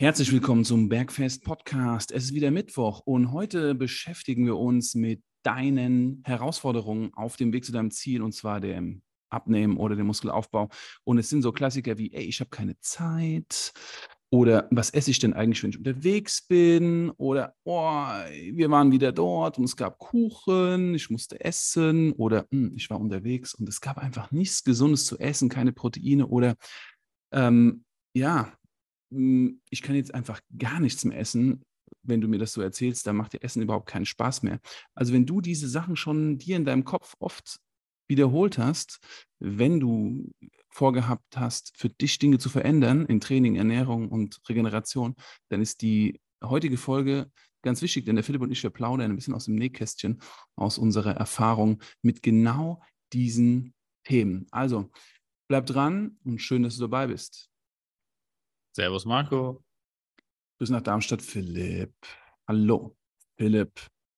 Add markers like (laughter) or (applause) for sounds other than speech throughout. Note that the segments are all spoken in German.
Herzlich willkommen zum Bergfest Podcast. Es ist wieder Mittwoch und heute beschäftigen wir uns mit deinen Herausforderungen auf dem Weg zu deinem Ziel und zwar dem Abnehmen oder dem Muskelaufbau. Und es sind so Klassiker wie, ey, ich habe keine Zeit oder was esse ich denn eigentlich, wenn ich unterwegs bin oder, oh, wir waren wieder dort und es gab Kuchen, ich musste essen oder hm, ich war unterwegs und es gab einfach nichts Gesundes zu essen, keine Proteine oder ähm, ja, ich kann jetzt einfach gar nichts mehr essen, wenn du mir das so erzählst, dann macht dir Essen überhaupt keinen Spaß mehr. Also wenn du diese Sachen schon dir in deinem Kopf oft wiederholt hast, wenn du vorgehabt hast, für dich Dinge zu verändern in Training, Ernährung und Regeneration, dann ist die heutige Folge ganz wichtig, denn der Philipp und ich, wir plaudern ein bisschen aus dem Nähkästchen, aus unserer Erfahrung mit genau diesen Themen. Also bleib dran und schön, dass du dabei bist. Servus Marco. Bis nach Darmstadt, Philipp. Hallo, Philipp.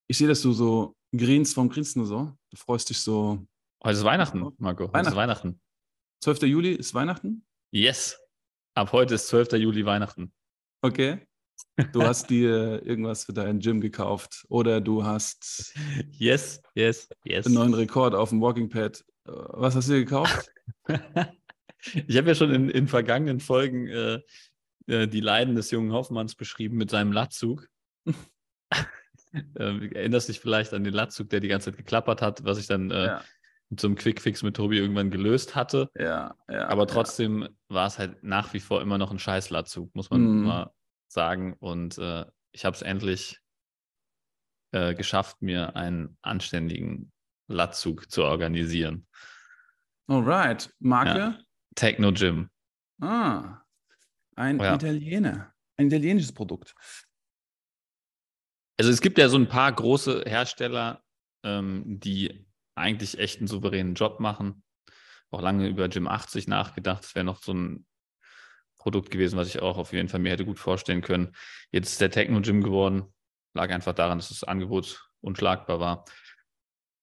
Ich sehe, dass du so grinst vom Grinsen so. Du freust dich so. Heute ist Weihnachten, Marco. Heute Weihnachten. ist Weihnachten. 12. Juli ist Weihnachten? Yes. Ab heute ist 12. Juli Weihnachten. Okay. Du (laughs) hast dir irgendwas für dein Gym gekauft oder du hast Yes, yes, yes. einen neuen Rekord auf dem Walking Pad. Was hast du dir gekauft? (laughs) ich habe ja schon in, in vergangenen Folgen äh, äh, die Leiden des jungen Hoffmanns beschrieben mit seinem Latzug. (laughs) äh, erinnerst dich vielleicht an den Latzug, der die ganze Zeit geklappert hat, was ich dann äh, Ja, mit so einem Quickfix mit Tobi irgendwann gelöst hatte. ja, ja. Aber trotzdem war es halt nach wie vor immer noch ein Scheiß-Latzug, muss man Mhm. mal sagen. Und äh, ich habe es endlich äh, geschafft, mir einen anständigen Latzug zu organisieren. Alright. Marke? Techno Gym. Ah, ein Ja. Italiener. Ein italienisches Produkt. Also es gibt ja so ein paar große Hersteller, ähm, die eigentlich echt einen souveränen Job machen. Auch lange über Gym 80 nachgedacht. Das wäre noch so ein Produkt gewesen, was ich auch auf jeden Fall mir hätte gut vorstellen können. Jetzt ist der Techno Gym geworden. Lag einfach daran, dass das Angebot unschlagbar war.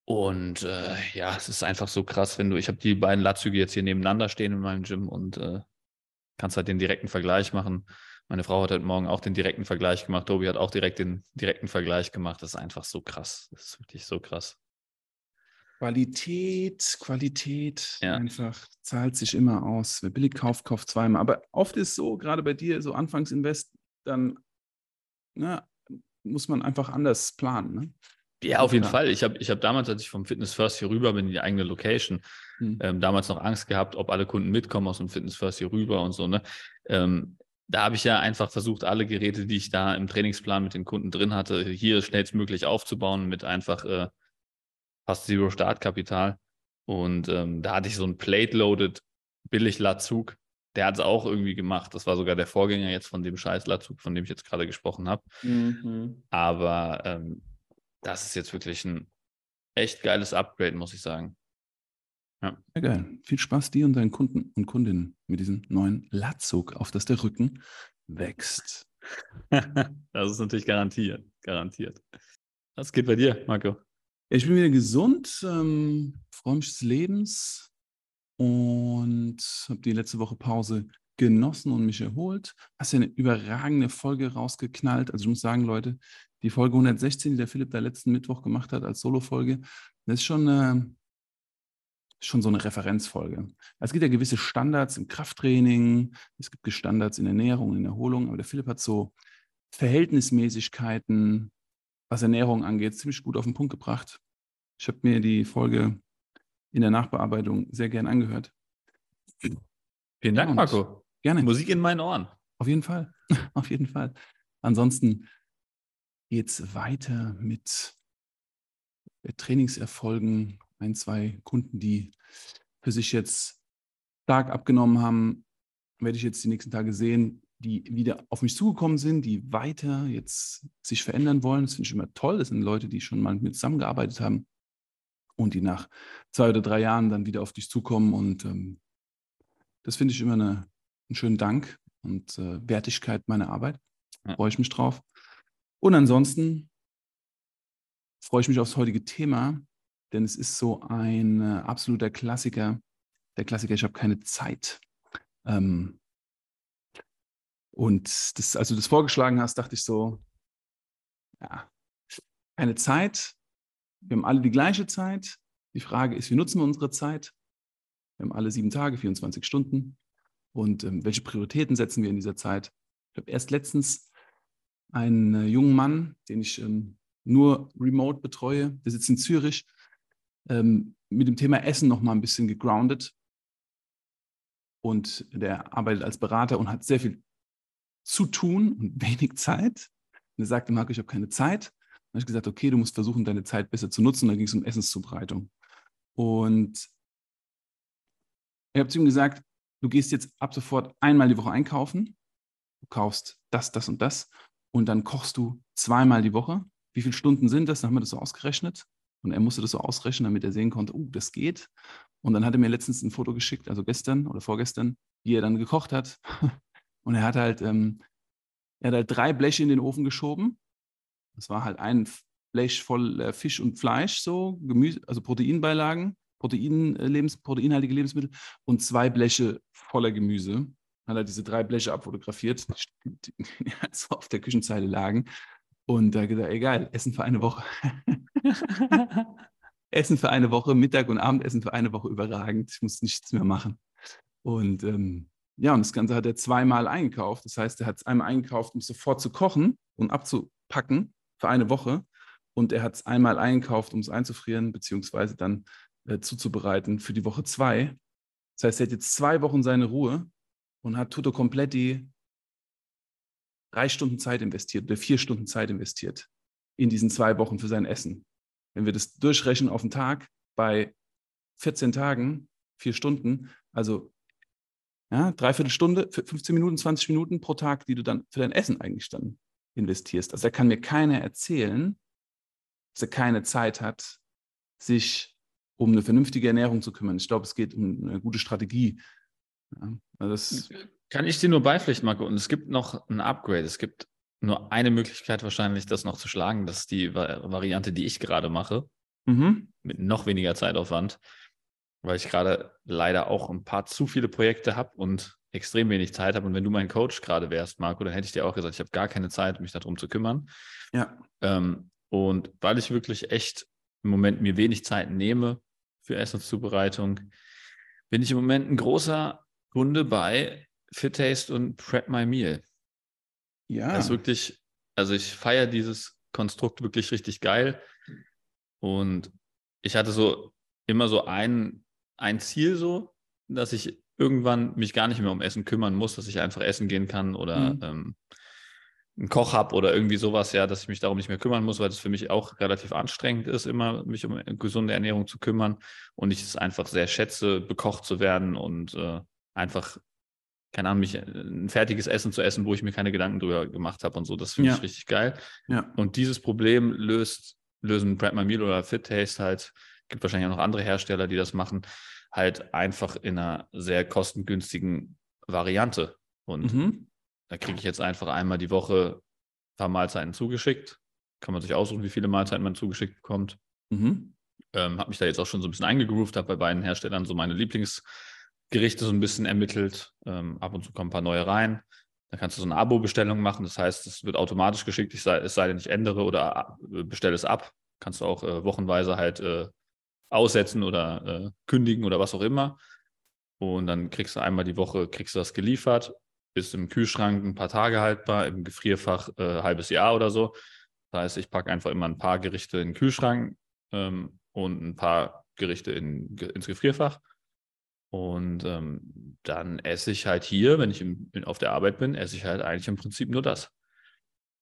Und äh, ja, es ist einfach so krass, wenn du, ich habe die beiden Latzüge jetzt hier nebeneinander stehen in meinem Gym und äh, kannst halt den direkten Vergleich machen. Meine Frau hat heute Morgen auch den direkten Vergleich gemacht. Tobi hat auch direkt den direkten Vergleich gemacht. Das ist einfach so krass. Das ist wirklich so krass. Qualität, Qualität, Ja. einfach zahlt sich immer aus. Wer billig kauft, kauft zweimal. Aber oft ist so, gerade bei dir, so Anfangsinvest, dann na, muss man einfach anders planen. Ne? Ja, auf jeden Ja. Fall. Ich habe ich hab damals, als ich vom Fitness First hier rüber bin, in die eigene Location, Hm. ähm, damals noch Angst gehabt, ob alle Kunden mitkommen aus dem Fitness First hier rüber und so. Ne? Ähm, da habe ich ja einfach versucht, alle Geräte, die ich da im Trainingsplan mit den Kunden drin hatte, hier schnellstmöglich aufzubauen mit einfach äh, fast Zero Startkapital. Und ähm, da hatte ich so einen Plate-Loaded Billig-Latzug. Der hat es auch irgendwie gemacht. Das war sogar der Vorgänger jetzt von dem scheiß Latzug, von dem ich jetzt gerade gesprochen habe. Mhm. Aber ähm, das ist jetzt wirklich ein echt geiles Upgrade, muss ich sagen. Sehr geil. Viel Spaß dir und deinen Kunden und Kundinnen mit diesem neuen Latzug, auf das der Rücken wächst. (laughs) das ist natürlich garantiert. Garantiert. Was geht bei dir, Marco? Ja, ich bin wieder gesund, ähm, freue mich des Lebens und habe die letzte Woche Pause genossen und mich erholt. Hast ja eine überragende Folge rausgeknallt. Also ich muss sagen, Leute, die Folge 116, die der Philipp da letzten Mittwoch gemacht hat als Solo-Folge, das ist schon, äh, schon so eine Referenzfolge. Es gibt ja gewisse Standards im Krafttraining, es gibt Standards in Ernährung, in Erholung, aber der Philipp hat so Verhältnismäßigkeiten, was Ernährung angeht, ziemlich gut auf den Punkt gebracht. Ich habe mir die Folge in der Nachbearbeitung sehr gern angehört. Vielen Dank, und- Marco. Gerne. Musik in meinen Ohren. Auf jeden Fall. (laughs) Auf jeden Fall. Ansonsten geht's weiter mit Trainingserfolgen. Ein, zwei Kunden, die für sich jetzt stark abgenommen haben, werde ich jetzt die nächsten Tage sehen, die wieder auf mich zugekommen sind, die weiter jetzt sich verändern wollen. Das finde ich immer toll. Das sind Leute, die schon mal mit mir zusammengearbeitet haben und die nach zwei oder drei Jahren dann wieder auf dich zukommen. Und ähm, das finde ich immer eine, einen schönen Dank und äh, Wertigkeit meiner Arbeit. Ja. Freue ich mich drauf. Und ansonsten freue ich mich aufs heutige Thema, denn es ist so ein äh, absoluter Klassiker. Der Klassiker, ich habe keine Zeit. Ähm, Und das, als du das vorgeschlagen hast, dachte ich so, ja, keine Zeit. Wir haben alle die gleiche Zeit. Die Frage ist, wie nutzen wir unsere Zeit? Wir haben alle sieben Tage, 24 Stunden. Und ähm, welche Prioritäten setzen wir in dieser Zeit? Ich habe erst letztens einen äh, jungen Mann, den ich ähm, nur remote betreue, der sitzt in Zürich, ähm, mit dem Thema Essen noch mal ein bisschen gegroundet. Und der arbeitet als Berater und hat sehr viel zu tun und (laughs) wenig Zeit. Und er sagte, Marco, ich habe keine Zeit. Dann habe ich gesagt, okay, du musst versuchen, deine Zeit besser zu nutzen. Und dann ging es um Essenszubereitung. Und ich habe zu ihm gesagt, du gehst jetzt ab sofort einmal die Woche einkaufen, du kaufst das, das und das und dann kochst du zweimal die Woche. Wie viele Stunden sind das? Dann haben wir das so ausgerechnet und er musste das so ausrechnen, damit er sehen konnte, oh, das geht. Und dann hat er mir letztens ein Foto geschickt, also gestern oder vorgestern, wie er dann gekocht hat. (laughs) Und er hat halt, ähm, er hat halt drei Bleche in den Ofen geschoben. Das war halt ein Blech voll äh, Fisch und Fleisch, so Gemüse, also Proteinbeilagen. Protein, äh, Lebens, proteinhaltige Lebensmittel und zwei Bleche voller Gemüse. Hat er diese drei Bleche abfotografiert, die, die (laughs) so auf der Küchenzeile lagen. Und da gesagt, egal, Essen für eine Woche. (laughs) Essen für eine Woche, Mittag und Abendessen für eine Woche überragend. Ich muss nichts mehr machen. Und ähm, ja, und das Ganze hat er zweimal eingekauft. Das heißt, er hat es einmal eingekauft, um sofort zu kochen und abzupacken für eine Woche. Und er hat es einmal eingekauft, um es einzufrieren, beziehungsweise dann äh, zuzubereiten für die Woche zwei. Das heißt, er hat jetzt zwei Wochen seine Ruhe und hat tutto completi drei Stunden Zeit investiert oder vier Stunden Zeit investiert in diesen zwei Wochen für sein Essen. Wenn wir das durchrechnen auf den Tag bei 14 Tagen, vier Stunden, also ja, dreiviertel Stunde, 15 Minuten, 20 Minuten pro Tag, die du dann für dein Essen eigentlich dann investierst. Also da kann mir keiner erzählen, dass er keine Zeit hat, sich um eine vernünftige Ernährung zu kümmern. Ich glaube, es geht um eine gute Strategie. Ja, das Kann ich dir nur beipflichten, Marco? Und es gibt noch ein Upgrade. Es gibt nur eine Möglichkeit wahrscheinlich, das noch zu schlagen. Das ist die Variante, die ich gerade mache. Mhm. Mit noch weniger Zeitaufwand, weil ich gerade leider auch ein paar zu viele Projekte habe und extrem wenig Zeit habe. Und wenn du mein Coach gerade wärst, Marco, dann hätte ich dir auch gesagt, ich habe gar keine Zeit, mich darum zu kümmern. Ja. Ähm, und weil ich wirklich echt im Moment mir wenig Zeit nehme, für Essenszubereitung, bin ich im Moment ein großer Kunde bei Fit Taste und Prep My Meal. Ja. Das ist wirklich, also ich feiere dieses Konstrukt wirklich richtig geil. Und ich hatte so immer so ein, ein Ziel so, dass ich irgendwann mich gar nicht mehr um Essen kümmern muss, dass ich einfach essen gehen kann oder mhm. ähm, einen Koch habe oder irgendwie sowas, ja, dass ich mich darum nicht mehr kümmern muss, weil das für mich auch relativ anstrengend ist, immer mich um gesunde Ernährung zu kümmern und ich es einfach sehr schätze, bekocht zu werden und äh, einfach, keine Ahnung, mich äh, ein fertiges Essen zu essen, wo ich mir keine Gedanken drüber gemacht habe und so. Das finde ja. ich richtig geil. Ja. Und dieses Problem löst, lösen Brad My Meal oder Fit Taste halt, gibt wahrscheinlich auch noch andere Hersteller, die das machen, halt einfach in einer sehr kostengünstigen Variante. Und mhm. Da kriege ich jetzt einfach einmal die Woche ein paar Mahlzeiten zugeschickt. Kann man sich aussuchen, wie viele Mahlzeiten man zugeschickt bekommt. Mhm. Ähm, habe mich da jetzt auch schon so ein bisschen eingegroovt, habe bei beiden Herstellern so meine Lieblingsgerichte so ein bisschen ermittelt. Ähm, ab und zu kommen ein paar neue rein. Da kannst du so eine Abo-Bestellung machen. Das heißt, es wird automatisch geschickt, ich sei, es sei denn, ich ändere oder äh, bestelle es ab. Kannst du auch äh, wochenweise halt äh, aussetzen oder äh, kündigen oder was auch immer. Und dann kriegst du einmal die Woche, kriegst du das geliefert ist im Kühlschrank ein paar Tage haltbar, im Gefrierfach äh, halbes Jahr oder so. Das heißt, ich packe einfach immer ein paar Gerichte in den Kühlschrank ähm, und ein paar Gerichte in, ins Gefrierfach. Und ähm, dann esse ich halt hier, wenn ich im, auf der Arbeit bin, esse ich halt eigentlich im Prinzip nur das.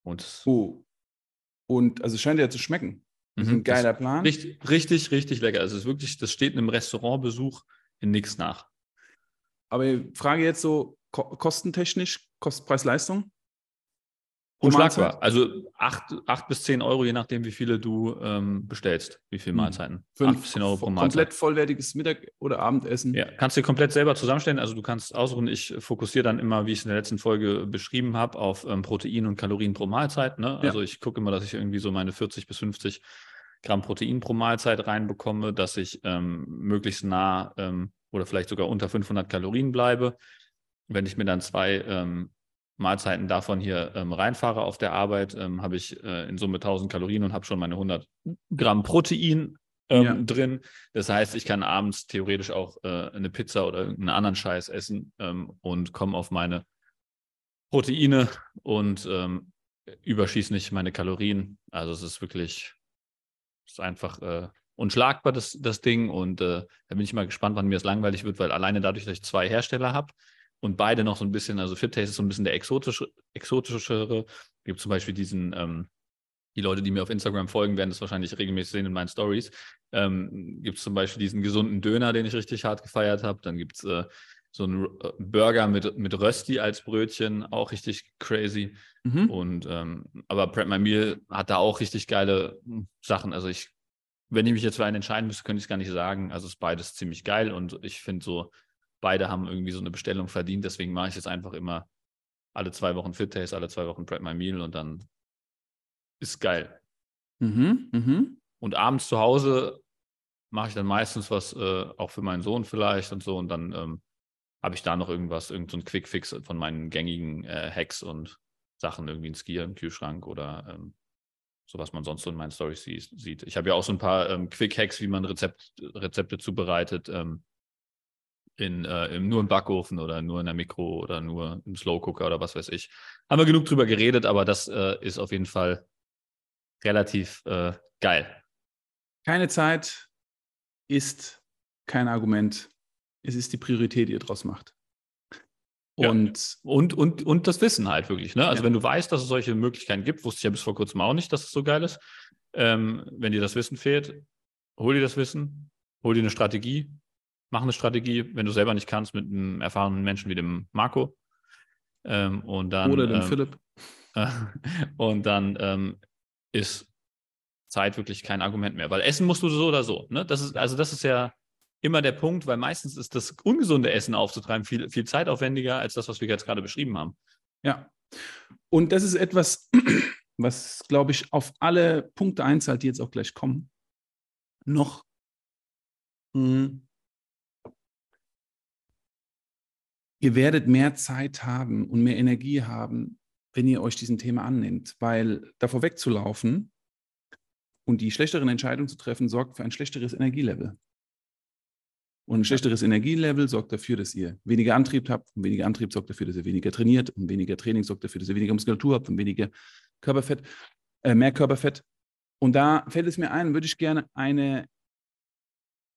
Und, oh. und also scheint ja zu schmecken. Das ist ein mhm. geiler Plan. Richtig, richtig, richtig lecker. Also es ist wirklich, das steht einem Restaurantbesuch in nichts nach. Aber ich frage jetzt so, kostentechnisch, Kost, Preis-Leistung? Unschlagbar. Also 8, 8 bis 10 Euro, je nachdem, wie viele du ähm, bestellst, wie viele hm. Mahlzeiten. Für 8 bis 10 Euro pro Mahlzeit. Komplett vollwertiges Mittag- oder Abendessen. Ja, kannst du dir komplett selber zusammenstellen. Also du kannst aussuchen, ich fokussiere dann immer, wie ich es in der letzten Folge beschrieben habe, auf ähm, Protein und Kalorien pro Mahlzeit. Ne? Also ja. ich gucke immer, dass ich irgendwie so meine 40 bis 50 Gramm Protein pro Mahlzeit reinbekomme, dass ich ähm, möglichst nah ähm, oder vielleicht sogar unter 500 Kalorien bleibe wenn ich mir dann zwei ähm, Mahlzeiten davon hier ähm, reinfahre auf der Arbeit, ähm, habe ich äh, in Summe 1000 Kalorien und habe schon meine 100 Gramm Protein ähm, ja. drin. Das heißt, ich kann abends theoretisch auch äh, eine Pizza oder irgendeinen anderen Scheiß essen ähm, und komme auf meine Proteine und ähm, überschieße nicht meine Kalorien. Also es ist wirklich, es ist einfach äh, unschlagbar, das, das Ding. Und äh, da bin ich mal gespannt, wann mir das langweilig wird, weil alleine dadurch, dass ich zwei Hersteller habe, und beide noch so ein bisschen, also FitTaste ist so ein bisschen der exotische, exotischere. Es gibt zum Beispiel diesen, ähm, die Leute, die mir auf Instagram folgen, werden das wahrscheinlich regelmäßig sehen in meinen Stories. Ähm, gibt es zum Beispiel diesen gesunden Döner, den ich richtig hart gefeiert habe. Dann gibt es äh, so einen äh, Burger mit, mit Rösti als Brötchen, auch richtig crazy. Mhm. Und ähm, aber Prep My Meal hat da auch richtig geile hm, Sachen. Also ich, wenn ich mich jetzt für einen entscheiden müsste, könnte ich es gar nicht sagen. Also ist beides ziemlich geil und ich finde so beide haben irgendwie so eine Bestellung verdient. Deswegen mache ich jetzt einfach immer alle zwei Wochen Fit Taste, alle zwei Wochen Prep My Meal und dann ist geil. Mhm, mhm. Und abends zu Hause mache ich dann meistens was äh, auch für meinen Sohn vielleicht und so und dann ähm, habe ich da noch irgendwas, irgendein so Quick Fix von meinen gängigen äh, Hacks und Sachen, irgendwie ein Skier im Kühlschrank oder ähm, so was man sonst so in meinen Stories sieht. Ich habe ja auch so ein paar ähm, Quick Hacks, wie man Rezept, Rezepte zubereitet. Ähm, in, äh, nur im Backofen oder nur in der Mikro oder nur im Slow Cooker oder was weiß ich. Haben wir genug drüber geredet, aber das äh, ist auf jeden Fall relativ äh, geil. Keine Zeit ist kein Argument. Es ist die Priorität, die ihr draus macht. Und, ja. und, und, und das Wissen halt wirklich. Ne? Also, ja. wenn du weißt, dass es solche Möglichkeiten gibt, wusste ich ja bis vor kurzem auch nicht, dass es so geil ist. Ähm, wenn dir das Wissen fehlt, hol dir das Wissen, hol dir eine Strategie, mach eine Strategie, wenn du selber nicht kannst, mit einem erfahrenen Menschen wie dem Marco. Ähm, und dann, Oder dem ähm, Philipp. Äh, (laughs) und dann ähm, ist Zeit wirklich kein Argument mehr, weil essen musst du so oder so. Ne? Das ist, also das ist ja immer der Punkt, weil meistens ist das ungesunde Essen aufzutreiben viel, viel zeitaufwendiger als das, was wir jetzt gerade beschrieben haben. Ja. Und das ist etwas, (clears throat) was, glaube ich, auf alle Punkte einzahlt, die jetzt auch gleich kommen, noch mh, ihr werdet mehr Zeit haben und mehr Energie haben, wenn ihr euch diesem Thema annimmt, weil davor wegzulaufen und die schlechteren Entscheidungen zu treffen, sorgt für ein schlechteres Energielevel. Und ein schlechteres Energielevel sorgt dafür, dass ihr weniger Antrieb habt. Und weniger Antrieb sorgt dafür, dass ihr weniger trainiert. Und weniger Training sorgt dafür, dass ihr weniger Muskulatur habt und weniger Körperfett, äh, mehr Körperfett. Und da fällt es mir ein, würde ich gerne eine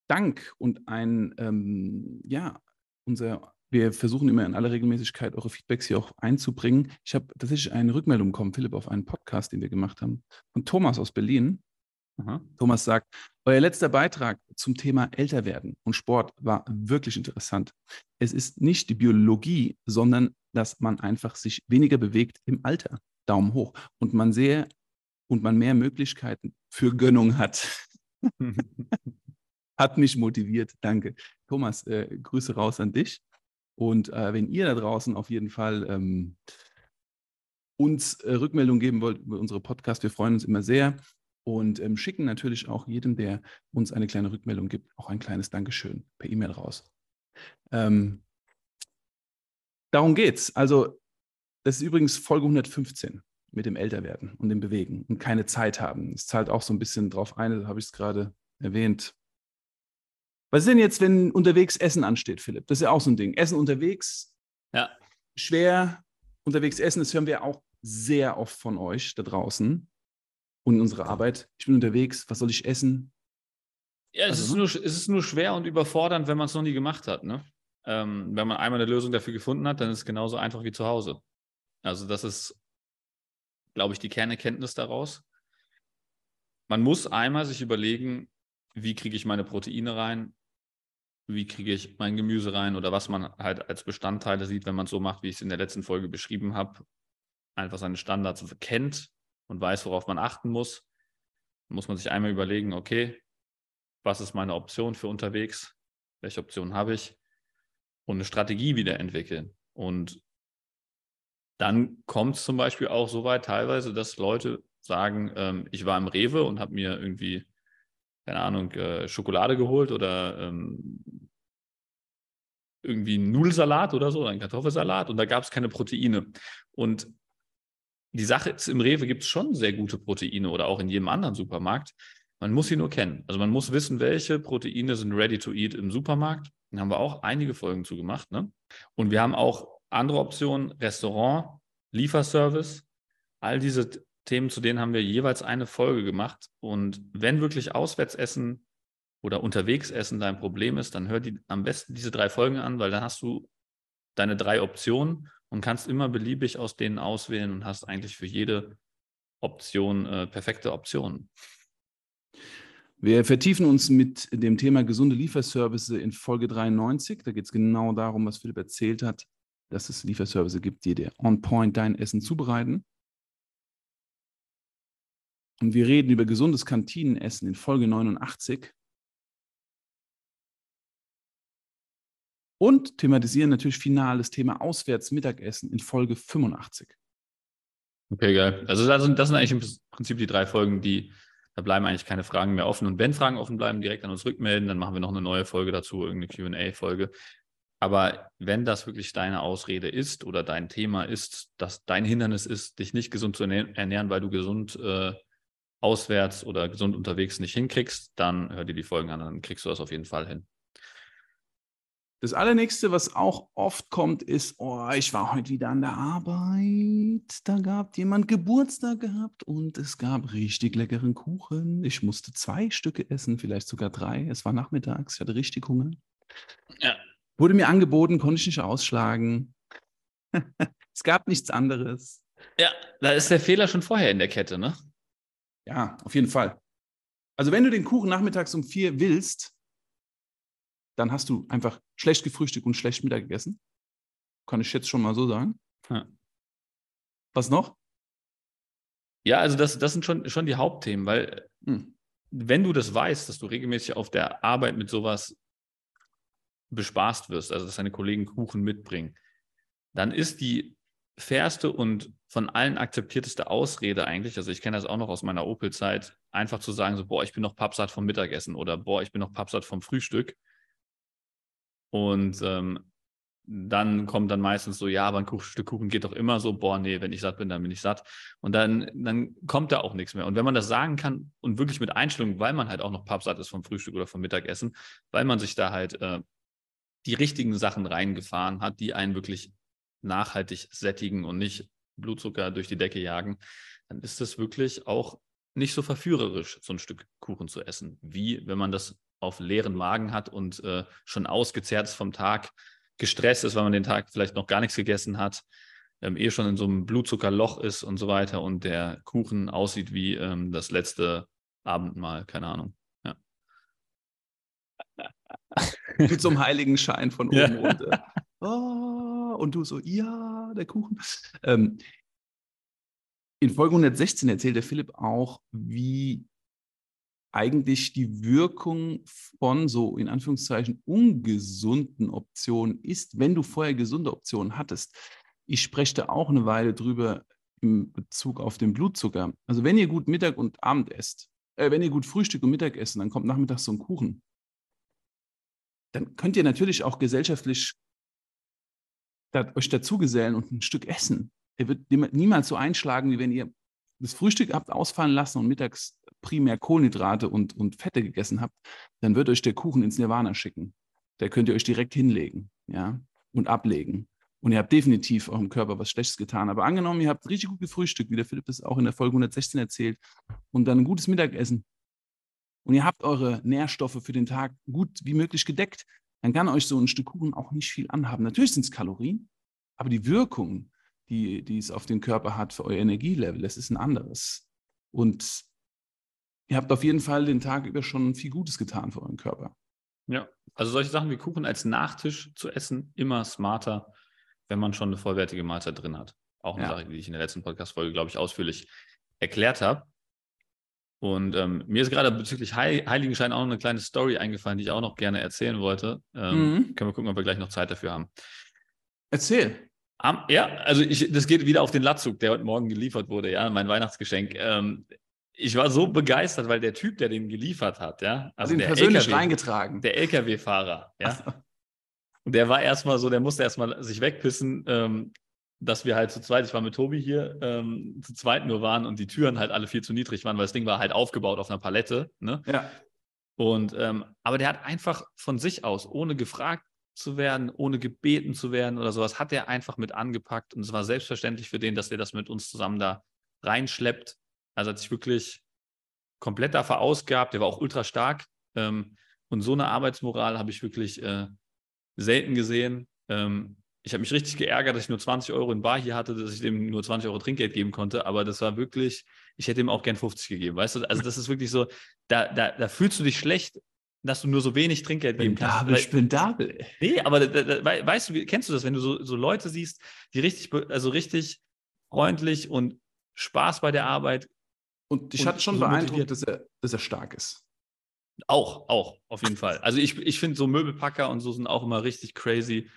Dank und ein, ähm, ja, unser wir versuchen immer in aller Regelmäßigkeit eure Feedbacks hier auch einzubringen. Ich habe tatsächlich eine Rückmeldung bekommen, Philipp, auf einen Podcast, den wir gemacht haben, von Thomas aus Berlin. Aha. Thomas sagt, euer letzter Beitrag zum Thema Älterwerden und Sport war wirklich interessant. Es ist nicht die Biologie, sondern dass man einfach sich weniger bewegt im Alter. Daumen hoch. Und man sehr und man mehr Möglichkeiten für Gönnung hat. (laughs) hat mich motiviert. Danke. Thomas, äh, Grüße raus an dich. Und äh, wenn ihr da draußen auf jeden Fall ähm, uns äh, Rückmeldung geben wollt über unsere Podcast, wir freuen uns immer sehr und ähm, schicken natürlich auch jedem, der uns eine kleine Rückmeldung gibt, auch ein kleines Dankeschön per E-Mail raus. Ähm, darum geht's. Also, das ist übrigens Folge 115 mit dem Älterwerden und dem Bewegen und keine Zeit haben. Es zahlt auch so ein bisschen drauf ein, da habe ich es gerade erwähnt. Was ist denn jetzt, wenn unterwegs Essen ansteht, Philipp? Das ist ja auch so ein Ding. Essen unterwegs, ja. schwer unterwegs essen, das hören wir auch sehr oft von euch da draußen und in unserer Arbeit. Ich bin unterwegs, was soll ich essen? Ja, es, also, ist, nur, es ist nur schwer und überfordernd, wenn man es noch nie gemacht hat. Ne? Ähm, wenn man einmal eine Lösung dafür gefunden hat, dann ist es genauso einfach wie zu Hause. Also das ist, glaube ich, die Kernerkenntnis daraus. Man muss einmal sich überlegen, wie kriege ich meine Proteine rein, wie kriege ich mein Gemüse rein oder was man halt als Bestandteile sieht, wenn man es so macht, wie ich es in der letzten Folge beschrieben habe, einfach seine Standards kennt und weiß, worauf man achten muss, muss man sich einmal überlegen, okay, was ist meine Option für unterwegs, welche Option habe ich und eine Strategie wieder entwickeln. Und dann kommt es zum Beispiel auch so weit teilweise, dass Leute sagen, ähm, ich war im Rewe und habe mir irgendwie keine Ahnung, äh, Schokolade geholt oder ähm, irgendwie einen Nudelsalat oder so, oder einen Kartoffelsalat und da gab es keine Proteine. Und die Sache ist, im Rewe gibt es schon sehr gute Proteine oder auch in jedem anderen Supermarkt. Man muss sie nur kennen. Also man muss wissen, welche Proteine sind ready to eat im Supermarkt. Da haben wir auch einige Folgen zu gemacht. Ne? Und wir haben auch andere Optionen, Restaurant, Lieferservice. All diese Themen, zu denen haben wir jeweils eine Folge gemacht. Und wenn wirklich Auswärtsessen oder Unterwegsessen dein Problem ist, dann hör die am besten diese drei Folgen an, weil dann hast du deine drei Optionen und kannst immer beliebig aus denen auswählen und hast eigentlich für jede Option äh, perfekte Optionen. Wir vertiefen uns mit dem Thema gesunde Lieferservice in Folge 93. Da geht es genau darum, was Philipp erzählt hat, dass es Lieferservice gibt, die dir on point dein Essen zubereiten. Und wir reden über gesundes Kantinenessen in Folge 89. Und thematisieren natürlich final das Thema Auswärtsmittagessen in Folge 85. Okay, geil. Also das sind, eigentlich im Prinzip die drei Folgen, die, da bleiben eigentlich keine Fragen mehr offen. Und wenn Fragen offen bleiben, direkt an uns rückmelden, dann machen wir noch eine neue Folge dazu, irgendeine QA-Folge. Aber wenn das wirklich deine Ausrede ist oder dein Thema ist, dass dein Hindernis ist, dich nicht gesund zu ernähren, weil du gesund äh, auswärts oder gesund unterwegs nicht hinkriegst, dann hör dir die Folgen an, dann kriegst du das auf jeden Fall hin. Das allernächste, was auch oft kommt, ist, oh, ich war heute wieder an der Arbeit. Da gab jemand Geburtstag gehabt und es gab richtig leckeren Kuchen. Ich musste zwei Stücke essen, vielleicht sogar drei. Es war nachmittags, ich hatte richtig Hunger. Ja. Wurde mir angeboten, konnte ich nicht ausschlagen. (laughs) es gab nichts anderes. Ja, da ist der Fehler schon vorher in der Kette, ne? Ja, auf jeden Fall. Also wenn du den Kuchen nachmittags um vier willst, dann hast du einfach schlecht gefrühstückt und schlecht Mittag gegessen. Kann ich jetzt schon mal so sagen. Ja. Was noch? Ja, also das, das sind schon, schon die Hauptthemen, weil hm. wenn du das weißt, dass du regelmäßig auf der Arbeit mit sowas bespaßt wirst, also dass deine Kollegen Kuchen mitbringen, dann ist die fairste und von allen akzeptierteste Ausrede eigentlich, also ich kenne das auch noch aus meiner Opel-Zeit, einfach zu sagen, so, boah, ich bin noch pappsatt vom Mittagessen oder boah, ich bin noch pappsatt vom Frühstück. Und ähm, dann kommt dann meistens so, ja, aber ein Stück Kuchen geht doch immer so, boah, nee, wenn ich satt bin, dann bin ich satt. Und dann, dann kommt da auch nichts mehr. Und wenn man das sagen kann und wirklich mit Einstellung, weil man halt auch noch pappsatt ist vom Frühstück oder vom Mittagessen, weil man sich da halt äh, die richtigen Sachen reingefahren hat, die einen wirklich nachhaltig sättigen und nicht Blutzucker durch die Decke jagen, dann ist das wirklich auch nicht so verführerisch, so ein Stück Kuchen zu essen, wie wenn man das auf leeren Magen hat und äh, schon ausgezehrt ist vom Tag, gestresst ist, weil man den Tag vielleicht noch gar nichts gegessen hat, ähm, eh schon in so einem Blutzuckerloch ist und so weiter und der Kuchen aussieht wie ähm, das letzte Abendmahl, keine Ahnung. Ja. (laughs) Mit so einem heiligen Schein von oben ja. runter. Oh, und du so, ja, der Kuchen. Ähm, in Folge 116 erzählt der Philipp auch, wie eigentlich die Wirkung von so in Anführungszeichen ungesunden Optionen ist, wenn du vorher gesunde Optionen hattest. Ich spreche da auch eine Weile drüber im Bezug auf den Blutzucker. Also wenn ihr gut Mittag und Abend esst, äh, wenn ihr gut Frühstück und Mittag essen, dann kommt nachmittags so ein Kuchen. Dann könnt ihr natürlich auch gesellschaftlich da, euch dazugesellen und ein Stück essen. Er wird niemals so einschlagen, wie wenn ihr das Frühstück habt ausfallen lassen und mittags primär Kohlenhydrate und, und Fette gegessen habt, dann wird euch der Kuchen ins Nirvana schicken. Da könnt ihr euch direkt hinlegen, ja, und ablegen. Und ihr habt definitiv eurem Körper was Schlechtes getan. Aber angenommen, ihr habt richtig gut gefrühstückt, wie der Philipp das auch in der Folge 116 erzählt, und dann ein gutes Mittagessen. Und ihr habt eure Nährstoffe für den Tag gut wie möglich gedeckt, dann kann euch so ein Stück Kuchen auch nicht viel anhaben. Natürlich sind es Kalorien, aber die Wirkung, die, die es auf den Körper hat für euer Energielevel, das ist ein anderes. Und ihr habt auf jeden Fall den Tag über schon viel Gutes getan für euren Körper. Ja, also solche Sachen wie Kuchen als Nachtisch zu essen, immer smarter, wenn man schon eine vollwertige Mahlzeit drin hat. Auch eine ja. Sache, die ich in der letzten Podcast-Folge, glaube ich, ausführlich erklärt habe. Und ähm, mir ist gerade bezüglich Heil Heiligenschein auch noch eine kleine Story eingefallen, die ich auch noch gerne erzählen wollte. Ähm, mhm. Können wir gucken, ob wir gleich noch Zeit dafür haben. Erzähl. Um, ja, also ich, das geht wieder auf den Latzug, der heute Morgen geliefert wurde, ja, mein Weihnachtsgeschenk. Ähm, ich war so begeistert, weil der Typ, der den geliefert hat, ja, also den persönlich LKW, reingetragen, der LKW-Fahrer, ja, Und der war erstmal so, der musste erstmal sich wegpissen, ähm, dass wir halt zu zweit, ich war mit Tobi hier, ähm, zu zweit nur waren und die Türen halt alle viel zu niedrig waren, weil das Ding war halt aufgebaut auf einer Palette. Ne? Ja. Und ähm, aber der hat einfach von sich aus, ohne gefragt zu werden, ohne gebeten zu werden oder sowas, hat er einfach mit angepackt. Und es war selbstverständlich für den, dass er das mit uns zusammen da reinschleppt. Also hat sich wirklich komplett da verausgabt. Der war auch ultra stark. Ähm, und so eine Arbeitsmoral habe ich wirklich äh, selten gesehen. Ähm, ich habe mich richtig geärgert, dass ich nur 20 Euro in Bar hier hatte, dass ich dem nur 20 Euro Trinkgeld geben konnte. Aber das war wirklich, ich hätte ihm auch gern 50 gegeben. Weißt du, also das ist wirklich so, da, da, da fühlst du dich schlecht, dass du nur so wenig Trinkgeld geben kannst. Spendabel, spendabel. Nee, aber da, da, weißt du, kennst du das, wenn du so, so Leute siehst, die richtig, also richtig freundlich und Spaß bei der Arbeit. Und ich hatte schon so beeindruckt, dass er, dass er stark ist. Auch, auch, auf jeden Fall. Also ich, ich finde so Möbelpacker und so sind auch immer richtig crazy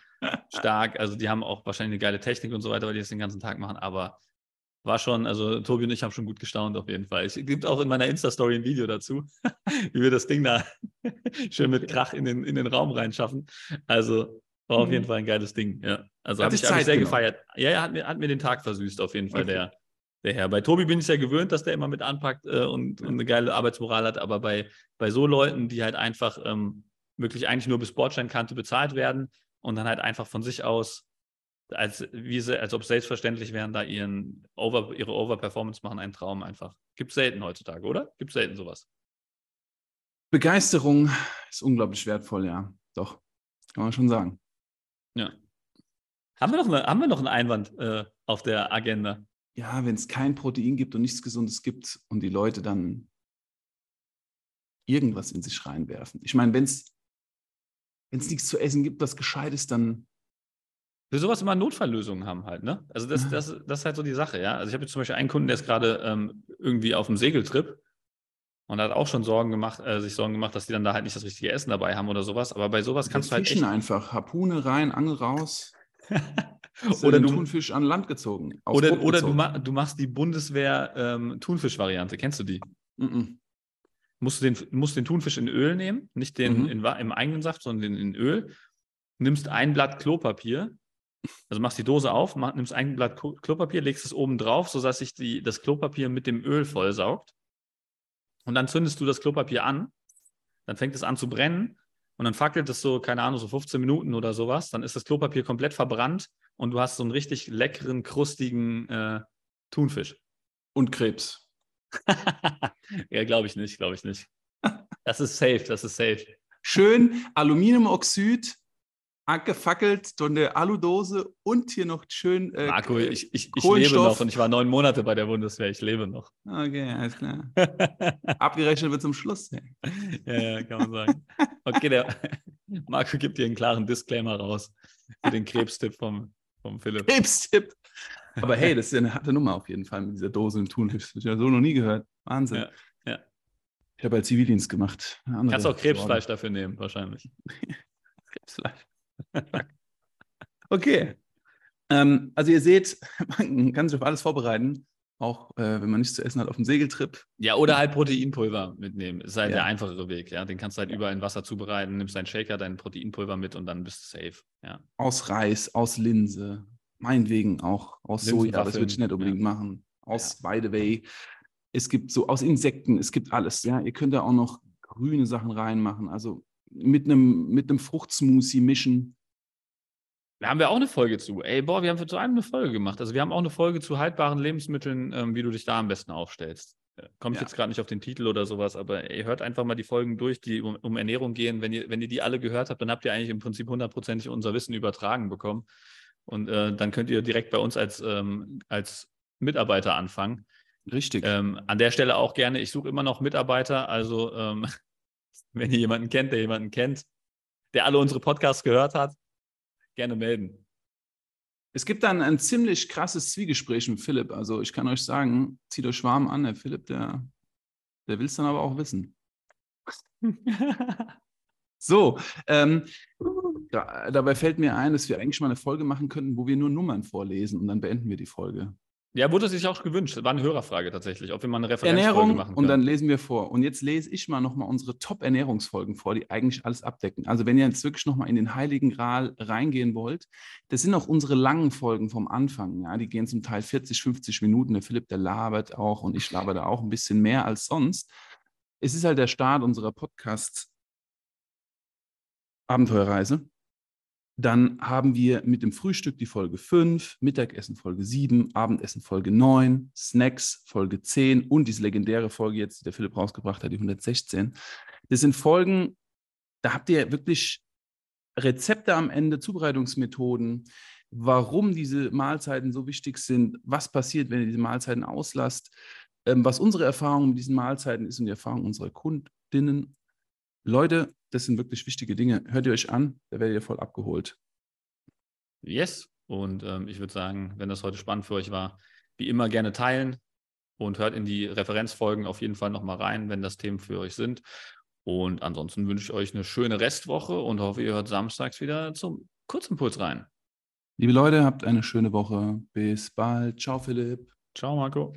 stark. Also die haben auch wahrscheinlich eine geile Technik und so weiter, weil die das den ganzen Tag machen. Aber war schon, also Tobi und ich haben schon gut gestaunt auf jeden Fall. Es gibt auch in meiner Insta-Story ein Video dazu, (laughs) wie wir das Ding da (laughs) schön mit Krach in den, in den Raum reinschaffen. Also war auf jeden mhm. Fall ein geiles Ding, ja. Also habe ich, hab ich sehr genommen. gefeiert. Ja, ja, hat mir, hat mir den Tag versüßt, auf jeden Fall, okay. der, der Herr. Bei Tobi bin ich ja gewöhnt, dass der immer mit anpackt äh, und, und, eine geile Arbeitsmoral hat, aber bei, bei so Leuten, die halt einfach ähm, wirklich eigentlich nur bis Bordsteinkante bezahlt werden und dann halt einfach von sich aus als, wie sie, als ob selbstverständlich wären, da ihren Over, ihre Overperformance machen, ein Traum einfach. Gibt es selten heutzutage, oder? Gibt es selten sowas? Begeisterung ist unglaublich wertvoll, ja. Doch, kann man schon sagen. Ja. Haben wir noch, eine, haben wir noch einen Einwand äh, auf der Agenda? Ja, wenn es kein Protein gibt und nichts Gesundes gibt und die Leute dann irgendwas in sich reinwerfen. Ich meine, wenn es nichts zu essen gibt, was gescheit ist, dann für sowas immer Notfalllösungen haben halt, ne? Also das, das, das ist halt so die Sache, ja. Also ich habe jetzt zum Beispiel einen Kunden, der ist gerade ähm, irgendwie auf dem Segeltrip und hat auch schon Sorgen gemacht, äh, sich Sorgen gemacht, dass die dann da halt nicht das richtige Essen dabei haben oder sowas. Aber bei sowas kannst du halt echt einfach Harpune rein, Angel raus. (laughs) oder du Thunfisch an Land gezogen. Oder, oder gezogen. Du, ma du, machst die Bundeswehr ähm, Thunfisch-Variante. Kennst du die? Mm -mm. Musst du den, musst den Thunfisch in Öl nehmen, nicht den mhm. in, im eigenen Saft, sondern in Öl. Nimmst ein Blatt Klopapier, also machst die Dose auf, mach, nimmst ein Blatt Klopapier, legst es oben drauf, sodass sich die, das Klopapier mit dem Öl vollsaugt. Und dann zündest du das Klopapier an. Dann fängt es an zu brennen. Und dann fackelt es so, keine Ahnung, so 15 Minuten oder sowas. Dann ist das Klopapier komplett verbrannt und du hast so einen richtig leckeren, krustigen äh, Thunfisch. Und Krebs. (laughs) ja, glaube ich nicht, glaube ich nicht. Das ist safe, das ist safe. Schön Aluminiumoxid abgefackelt, so eine Aludose und hier noch schön. Äh, Marco, ich, ich, ich lebe noch und ich war neun Monate bei der Bundeswehr, ich lebe noch. Okay, alles klar. (laughs) Abgerechnet wird zum Schluss. ja, ja, kann man sagen. Okay, der Marco gibt dir einen klaren Disclaimer raus für den Krebstipp vom, vom Philipp. Krebstipp! Aber hey, das ist ja eine harte Nummer auf jeden Fall mit dieser Dose im habe ich ja so noch nie gehört. Wahnsinn. Ja, ja. Ich habe halt Zivildienst gemacht. Kannst auch Krebsfleisch dafür nehmen, wahrscheinlich. (laughs) Krebsfleisch. okay. Ähm, also ihr seht, (laughs) man kann sich auf alles vorbereiten, auch äh, wenn man nichts zu essen hat auf dem Segeltrip. Ja, oder halt Proteinpulver mitnehmen. Das ist halt ja. der einfachere Weg. Ja? Den kannst du halt überall in Wasser zubereiten, nimmst deinen Shaker, dein Proteinpulver mit und dann bist du safe. Ja. Aus Reis, aus Linse, meinetwegen auch aus Soja, das würde ich nicht unbedingt ja. machen. Aus ja. by the way. Es gibt so aus Insekten, es gibt alles. Ja, ihr könnt da auch noch grüne Sachen reinmachen. Also mit einem, mit einem Fruchtsmoothie mischen. Da haben wir auch eine Folge zu. Ey, boah, wir haben zu einem eine Folge gemacht. Also wir haben auch eine Folge zu haltbaren Lebensmitteln, ähm, wie du dich da am besten aufstellst. Äh, Komme ich ja. jetzt gerade nicht auf den Titel oder sowas, aber ihr hört einfach mal die Folgen durch, die um, um, Ernährung gehen. Wenn ihr, wenn ihr die alle gehört habt, dann habt ihr eigentlich im Prinzip hundertprozentig unser Wissen übertragen bekommen. Und äh, dann könnt ihr direkt bei uns als, ähm, als Mitarbeiter anfangen. Richtig. Ähm, an der Stelle auch gerne, ich suche immer noch Mitarbeiter. Also ähm, (laughs) wenn ihr jemanden kennt, der jemanden kennt, der alle unsere Podcasts gehört hat, gerne melden. Es gibt dann ein ziemlich krasses Zwiegespräch mit Philipp. Also ich kann euch sagen, zieht euch warm an, der Philipp, der, der will es dann aber auch wissen. (laughs) so, ähm, da, dabei fällt mir ein, dass wir eigentlich mal eine Folge machen könnten, wo wir nur Nummern vorlesen und dann beenden wir die Folge. Ja, wurde sich auch gewünscht. War eine Hörerfrage tatsächlich, ob wir mal eine Referenzfolge Ernährung machen können. und dann lesen wir vor. Und jetzt lese ich mal nochmal unsere Top-Ernährungsfolgen vor, die eigentlich alles abdecken. Also wenn ihr jetzt wirklich nochmal in den Heiligen Gral reingehen wollt, das sind auch unsere langen Folgen vom Anfang. Ja, die gehen zum Teil 40, 50 Minuten. Der Philipp, der labert auch und ich laber da auch ein bisschen mehr als sonst. Es ist halt der Start unserer Podcast-Abenteuerreise. Dann haben wir mit dem Frühstück die Folge 5, Mittagessen Folge 7, Abendessen Folge 9, Snacks Folge 10 und diese legendäre Folge jetzt, die der Philipp rausgebracht hat, die 116. Das sind Folgen, da habt ihr wirklich Rezepte am Ende, Zubereitungsmethoden, warum diese Mahlzeiten so wichtig sind, was passiert, wenn ihr diese Mahlzeiten auslasst, ähm, was unsere Erfahrung mit diesen Mahlzeiten ist und die Erfahrung unserer Kundinnen. Leute, das sind wirklich wichtige Dinge. Hört ihr euch an, da werdet ihr voll abgeholt. Yes. Und ähm, ich würde sagen, wenn das heute spannend für euch war, wie immer gerne teilen und hört in die Referenzfolgen auf jeden Fall nochmal rein, wenn das Themen für euch sind. Und ansonsten wünsche ich euch eine schöne Restwoche und hoffe, ihr hört samstags wieder zum Kurzimpuls rein. Liebe Leute, habt eine schöne Woche. Bis bald. Ciao, Philipp. Ciao, Marco.